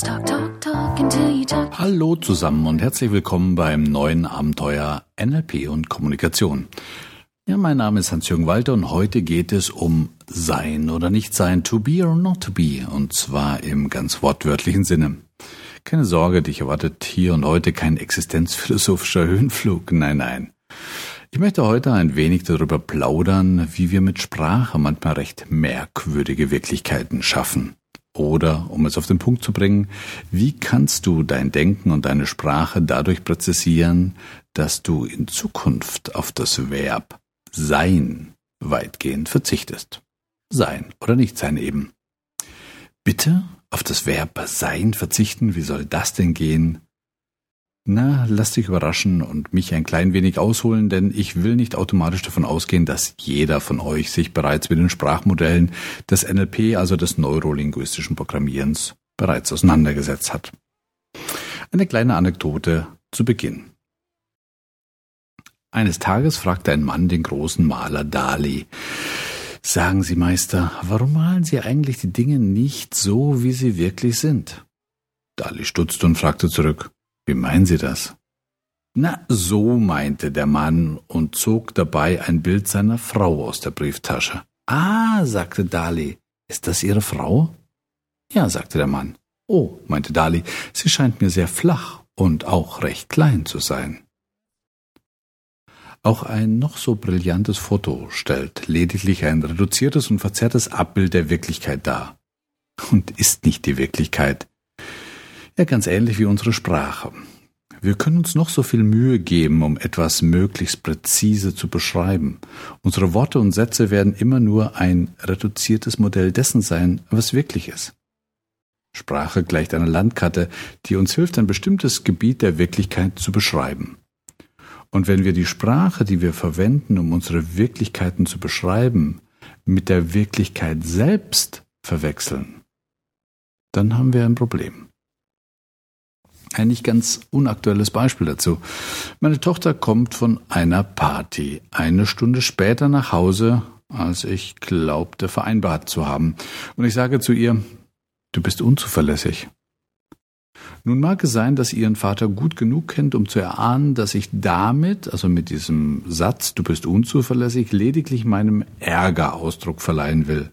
Let's talk, talk, talk until you talk. Hallo zusammen und herzlich willkommen beim neuen Abenteuer NLP und Kommunikation. Ja, mein Name ist Hans-Jürgen Walter und heute geht es um Sein oder Nicht-Sein, to be or not to be, und zwar im ganz wortwörtlichen Sinne. Keine Sorge, dich erwartet hier und heute kein existenzphilosophischer Höhenflug, nein, nein. Ich möchte heute ein wenig darüber plaudern, wie wir mit Sprache manchmal recht merkwürdige Wirklichkeiten schaffen. Oder, um es auf den Punkt zu bringen, wie kannst du dein Denken und deine Sprache dadurch präzisieren, dass du in Zukunft auf das Verb sein weitgehend verzichtest? Sein oder nicht sein eben. Bitte auf das Verb sein verzichten, wie soll das denn gehen? Na, lass dich überraschen und mich ein klein wenig ausholen, denn ich will nicht automatisch davon ausgehen, dass jeder von euch sich bereits mit den Sprachmodellen des NLP, also des neurolinguistischen Programmierens, bereits auseinandergesetzt hat. Eine kleine Anekdote zu Beginn. Eines Tages fragte ein Mann den großen Maler Dali, Sagen Sie, Meister, warum malen Sie eigentlich die Dinge nicht so, wie sie wirklich sind? Dali stutzte und fragte zurück, wie meinen Sie das? Na, so meinte der Mann und zog dabei ein Bild seiner Frau aus der Brieftasche. Ah, sagte Dali, ist das Ihre Frau? Ja, sagte der Mann. Oh, meinte Dali, sie scheint mir sehr flach und auch recht klein zu sein. Auch ein noch so brillantes Foto stellt lediglich ein reduziertes und verzerrtes Abbild der Wirklichkeit dar. Und ist nicht die Wirklichkeit. Ja, ganz ähnlich wie unsere Sprache. Wir können uns noch so viel Mühe geben, um etwas möglichst präzise zu beschreiben. Unsere Worte und Sätze werden immer nur ein reduziertes Modell dessen sein, was wirklich ist. Sprache gleicht einer Landkarte, die uns hilft, ein bestimmtes Gebiet der Wirklichkeit zu beschreiben. Und wenn wir die Sprache, die wir verwenden, um unsere Wirklichkeiten zu beschreiben, mit der Wirklichkeit selbst verwechseln, dann haben wir ein Problem. Ein nicht ganz unaktuelles Beispiel dazu. Meine Tochter kommt von einer Party eine Stunde später nach Hause, als ich glaubte vereinbart zu haben. Und ich sage zu ihr, du bist unzuverlässig. Nun mag es sein, dass ihr ihren Vater gut genug kennt, um zu erahnen, dass ich damit, also mit diesem Satz, du bist unzuverlässig, lediglich meinem Ärger Ausdruck verleihen will.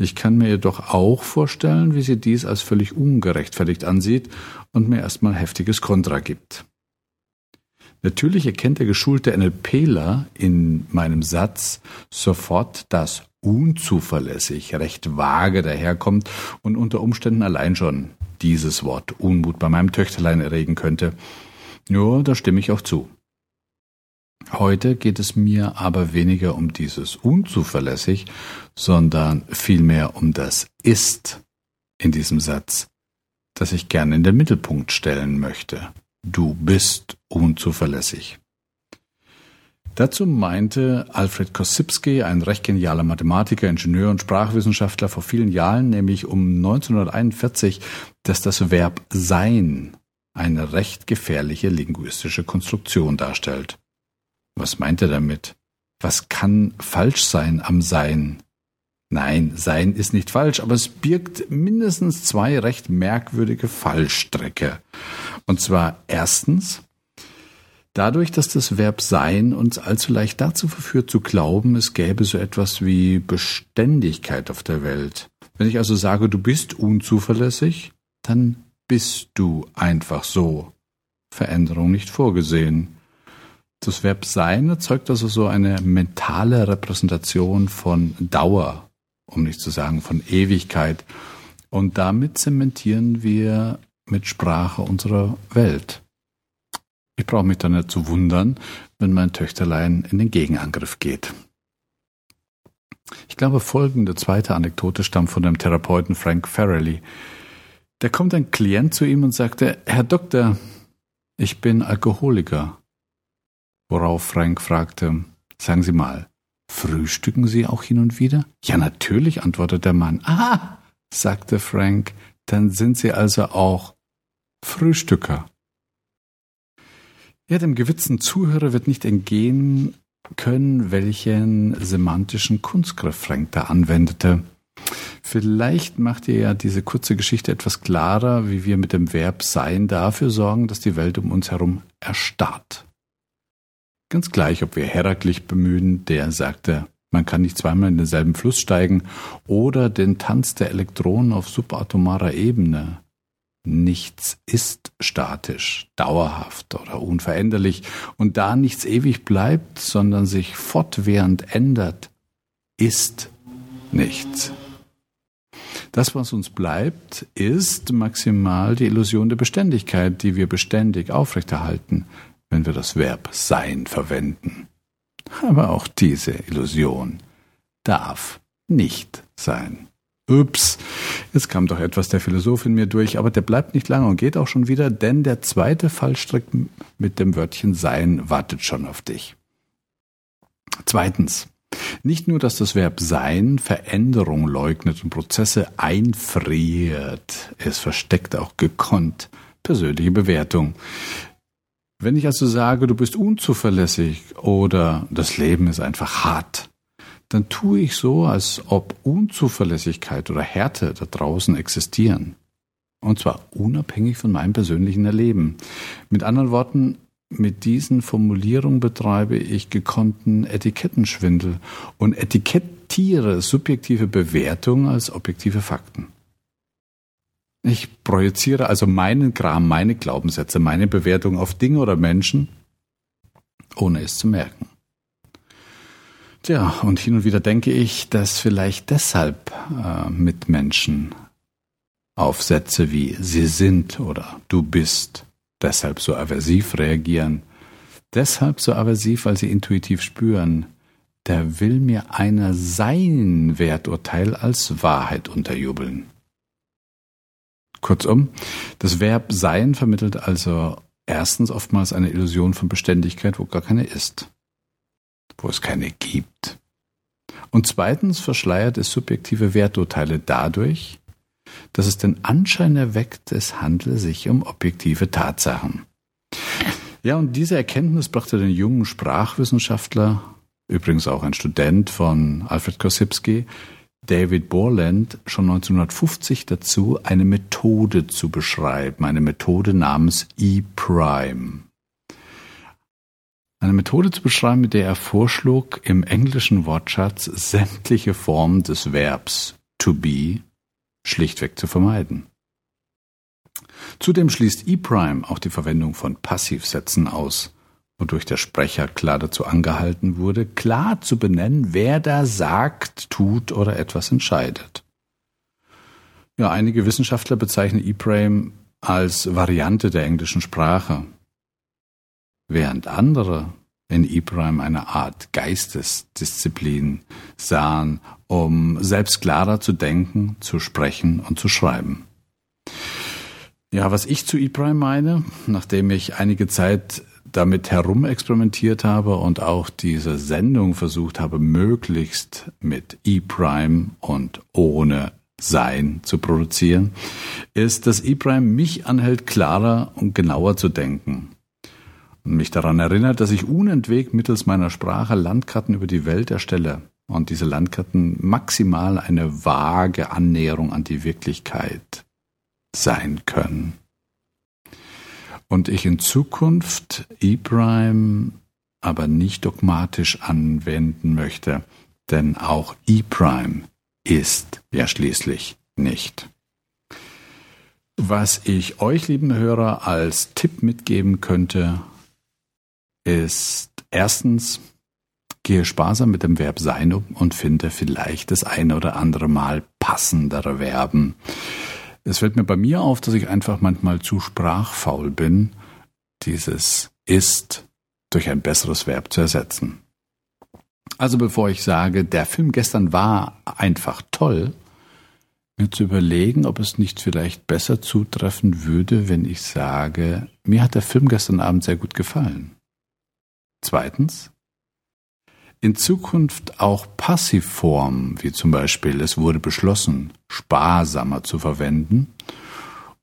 Ich kann mir jedoch auch vorstellen, wie sie dies als völlig ungerechtfertigt ansieht und mir erstmal heftiges Kontra gibt. Natürlich erkennt der geschulte NLPler in meinem Satz sofort, dass unzuverlässig recht vage daherkommt und unter Umständen allein schon dieses Wort Unmut bei meinem Töchterlein erregen könnte. Ja, da stimme ich auch zu. Heute geht es mir aber weniger um dieses unzuverlässig, sondern vielmehr um das ist in diesem Satz, das ich gerne in den Mittelpunkt stellen möchte. Du bist unzuverlässig. Dazu meinte Alfred Kosipski, ein recht genialer Mathematiker, Ingenieur und Sprachwissenschaftler vor vielen Jahren, nämlich um 1941, dass das Verb sein eine recht gefährliche linguistische Konstruktion darstellt. Was meint er damit? Was kann falsch sein am Sein? Nein, Sein ist nicht falsch, aber es birgt mindestens zwei recht merkwürdige Fallstrecke. Und zwar erstens, dadurch, dass das Verb Sein uns allzu leicht dazu verführt zu glauben, es gäbe so etwas wie Beständigkeit auf der Welt. Wenn ich also sage, du bist unzuverlässig, dann bist du einfach so. Veränderung nicht vorgesehen. Das Verb sein erzeugt also so eine mentale Repräsentation von Dauer, um nicht zu sagen von Ewigkeit. Und damit zementieren wir mit Sprache unsere Welt. Ich brauche mich da nicht zu wundern, wenn mein Töchterlein in den Gegenangriff geht. Ich glaube, folgende zweite Anekdote stammt von dem Therapeuten Frank Farrelly. Da kommt ein Klient zu ihm und sagte, Herr Doktor, ich bin Alkoholiker. Worauf Frank fragte, sagen Sie mal, frühstücken Sie auch hin und wieder? Ja, natürlich, antwortete der Mann. Ah, sagte Frank, dann sind Sie also auch Frühstücker. Ja, dem gewitzten Zuhörer wird nicht entgehen können, welchen semantischen Kunstgriff Frank da anwendete. Vielleicht macht ihr ja diese kurze Geschichte etwas klarer, wie wir mit dem Verb sein dafür sorgen, dass die Welt um uns herum erstarrt. Ganz gleich, ob wir Heraklich bemühen, der sagte, man kann nicht zweimal in denselben Fluss steigen, oder den Tanz der Elektronen auf subatomarer Ebene. Nichts ist statisch, dauerhaft oder unveränderlich, und da nichts ewig bleibt, sondern sich fortwährend ändert, ist nichts. Das, was uns bleibt, ist maximal die Illusion der Beständigkeit, die wir beständig aufrechterhalten, wenn wir das Verb sein verwenden. Aber auch diese Illusion darf nicht sein. Ups, jetzt kam doch etwas der Philosoph in mir durch, aber der bleibt nicht lange und geht auch schon wieder, denn der zweite Fallstrick mit dem Wörtchen sein wartet schon auf dich. Zweitens, nicht nur, dass das Verb sein Veränderung leugnet und Prozesse einfriert, es versteckt auch gekonnt persönliche Bewertung. Wenn ich also sage, du bist unzuverlässig oder das Leben ist einfach hart, dann tue ich so, als ob Unzuverlässigkeit oder Härte da draußen existieren. Und zwar unabhängig von meinem persönlichen Erleben. Mit anderen Worten, mit diesen Formulierungen betreibe ich gekonnten Etikettenschwindel und etikettiere subjektive Bewertungen als objektive Fakten. Ich projiziere also meinen Kram, meine Glaubenssätze, meine Bewertung auf Dinge oder Menschen, ohne es zu merken. Tja, und hin und wieder denke ich, dass vielleicht deshalb äh, Mitmenschen auf Sätze wie sie sind oder du bist deshalb so aversiv reagieren. Deshalb so aversiv, weil sie intuitiv spüren, der will mir einer sein Werturteil als Wahrheit unterjubeln. Kurzum, das Verb sein vermittelt also erstens oftmals eine Illusion von Beständigkeit, wo gar keine ist, wo es keine gibt. Und zweitens verschleiert es subjektive Werturteile dadurch, dass es den Anschein erweckt, es handle sich um objektive Tatsachen. Ja, und diese Erkenntnis brachte den jungen Sprachwissenschaftler, übrigens auch ein Student von Alfred Kossipski, David Borland schon 1950 dazu, eine Methode zu beschreiben, eine Methode namens E-Prime. Eine Methode zu beschreiben, mit der er vorschlug, im englischen Wortschatz sämtliche Formen des Verbs to be schlichtweg zu vermeiden. Zudem schließt ePrime auch die Verwendung von Passivsätzen aus, wodurch der Sprecher klar dazu angehalten wurde, klar zu benennen, wer da sagt, tut oder etwas entscheidet. Ja, einige Wissenschaftler bezeichnen ePrime als Variante der englischen Sprache, während andere in ePrime eine Art Geistesdisziplin sahen um selbst klarer zu denken, zu sprechen und zu schreiben. Ja, was ich zu ePrime meine, nachdem ich einige Zeit damit herumexperimentiert habe und auch diese Sendung versucht habe, möglichst mit ePrime und ohne Sein zu produzieren, ist, dass ePrime mich anhält, klarer und genauer zu denken. Und mich daran erinnert, dass ich unentwegt mittels meiner Sprache Landkarten über die Welt erstelle und diese Landkarten maximal eine vage Annäherung an die Wirklichkeit sein können. Und ich in Zukunft ePrime aber nicht dogmatisch anwenden möchte, denn auch ePrime ist ja schließlich nicht. Was ich euch, lieben Hörer, als Tipp mitgeben könnte, ist erstens, Gehe sparsam mit dem Verb sein um und finde vielleicht das eine oder andere Mal passendere Verben. Es fällt mir bei mir auf, dass ich einfach manchmal zu sprachfaul bin, dieses ist durch ein besseres Verb zu ersetzen. Also bevor ich sage, der Film gestern war einfach toll, mir zu überlegen, ob es nicht vielleicht besser zutreffen würde, wenn ich sage, mir hat der Film gestern Abend sehr gut gefallen. Zweitens, in Zukunft auch Passivformen, wie zum Beispiel es wurde beschlossen, sparsamer zu verwenden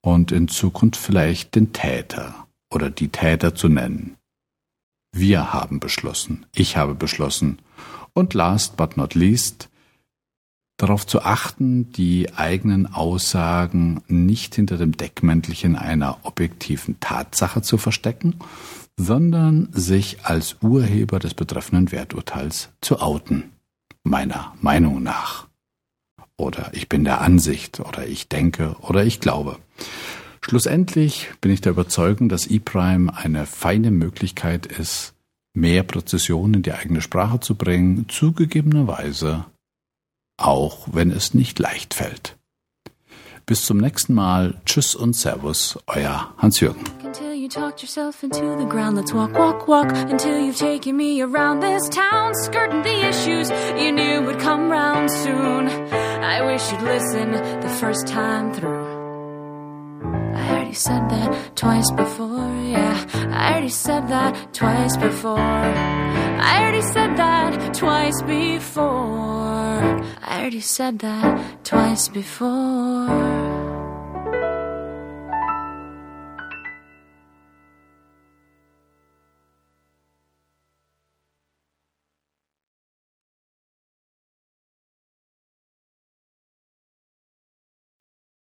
und in Zukunft vielleicht den Täter oder die Täter zu nennen. Wir haben beschlossen, ich habe beschlossen und last but not least, darauf zu achten, die eigenen Aussagen nicht hinter dem Deckmäntelchen einer objektiven Tatsache zu verstecken, sondern sich als Urheber des betreffenden Werturteils zu outen, meiner Meinung nach. Oder ich bin der Ansicht, oder ich denke, oder ich glaube. Schlussendlich bin ich der Überzeugung, dass ePrime eine feine Möglichkeit ist, mehr Präzision in die eigene Sprache zu bringen, zugegebenerweise auch wenn es nicht leicht fällt. Bis zum nächsten Mal. Tschüss und Servus, euer Hans-Jürgen. You talked yourself into the ground, let's walk, walk, walk until you've taken me around this town, skirting the issues you knew would come round soon. I wish you'd listen the first time through. I already said that twice before, yeah. I already said that twice before. I already said that twice before. I already said that twice before.